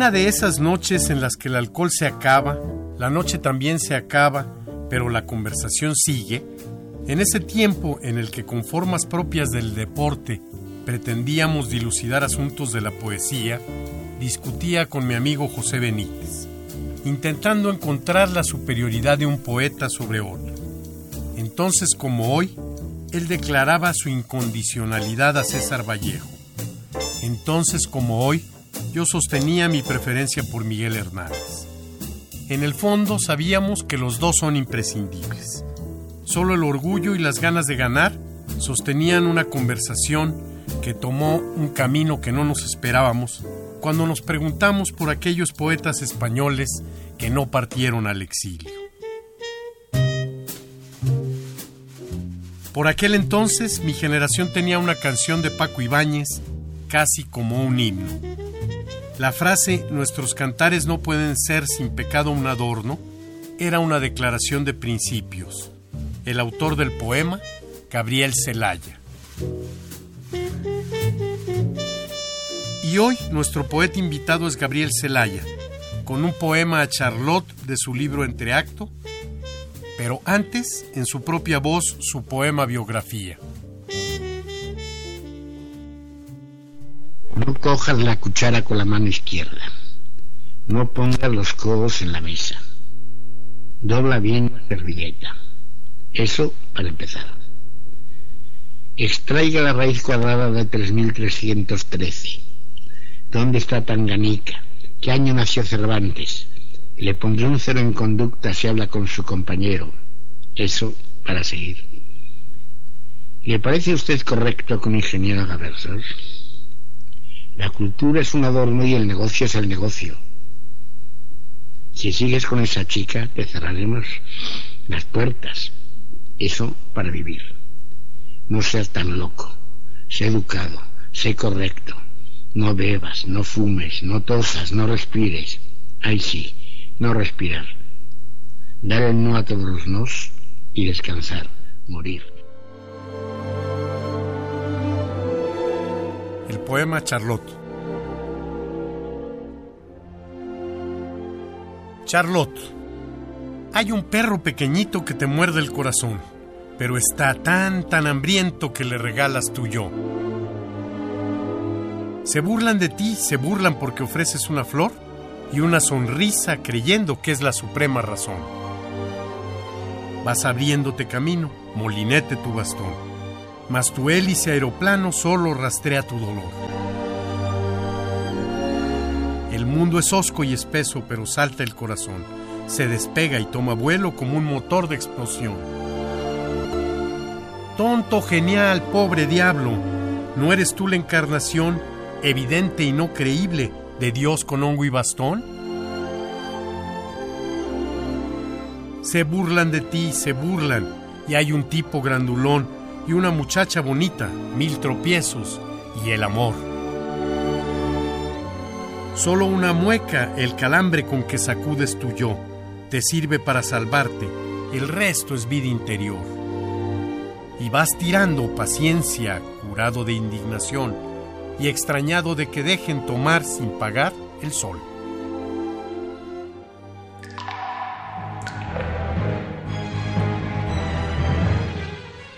Una de esas noches en las que el alcohol se acaba, la noche también se acaba, pero la conversación sigue, en ese tiempo en el que con formas propias del deporte pretendíamos dilucidar asuntos de la poesía, discutía con mi amigo José Benítez, intentando encontrar la superioridad de un poeta sobre otro. Entonces, como hoy, él declaraba su incondicionalidad a César Vallejo. Entonces, como hoy, yo sostenía mi preferencia por Miguel Hernández. En el fondo sabíamos que los dos son imprescindibles. Solo el orgullo y las ganas de ganar sostenían una conversación que tomó un camino que no nos esperábamos cuando nos preguntamos por aquellos poetas españoles que no partieron al exilio. Por aquel entonces mi generación tenía una canción de Paco Ibáñez casi como un himno. La frase Nuestros cantares no pueden ser sin pecado un adorno era una declaración de principios. El autor del poema, Gabriel Celaya. Y hoy nuestro poeta invitado es Gabriel Celaya, con un poema a Charlotte de su libro Entreacto, pero antes, en su propia voz, su poema biografía. No cojas la cuchara con la mano izquierda. No pongas los codos en la mesa. Dobla bien la servilleta. Eso para empezar. Extraiga la raíz cuadrada de 3313. ¿Dónde está Tanganica? ¿Qué año nació Cervantes? Le pondré un cero en conducta si habla con su compañero. Eso para seguir. ¿Le parece a usted correcto un ingeniero haga versos? La cultura es un adorno y el negocio es el negocio. Si sigues con esa chica, te cerraremos las puertas. Eso para vivir. No seas tan loco. Sé educado. Sé correcto. No bebas, no fumes, no tosas, no respires. Ay sí, no respirar. Dar el no a todos los nos y descansar, morir. Poema Charlotte. Charlotte, hay un perro pequeñito que te muerde el corazón, pero está tan, tan hambriento que le regalas tu yo. Se burlan de ti, se burlan porque ofreces una flor y una sonrisa creyendo que es la suprema razón. Vas abriéndote camino, molinete tu bastón, mas tu hélice aeroplano solo rastrea tu dolor. El mundo es hosco y espeso, pero salta el corazón. Se despega y toma vuelo como un motor de explosión. Tonto, genial, pobre diablo, ¿no eres tú la encarnación, evidente y no creíble, de Dios con hongo y bastón? Se burlan de ti, se burlan, y hay un tipo grandulón y una muchacha bonita, mil tropiezos y el amor. Solo una mueca, el calambre con que sacudes tu yo, te sirve para salvarte, el resto es vida interior. Y vas tirando paciencia, curado de indignación y extrañado de que dejen tomar sin pagar el sol.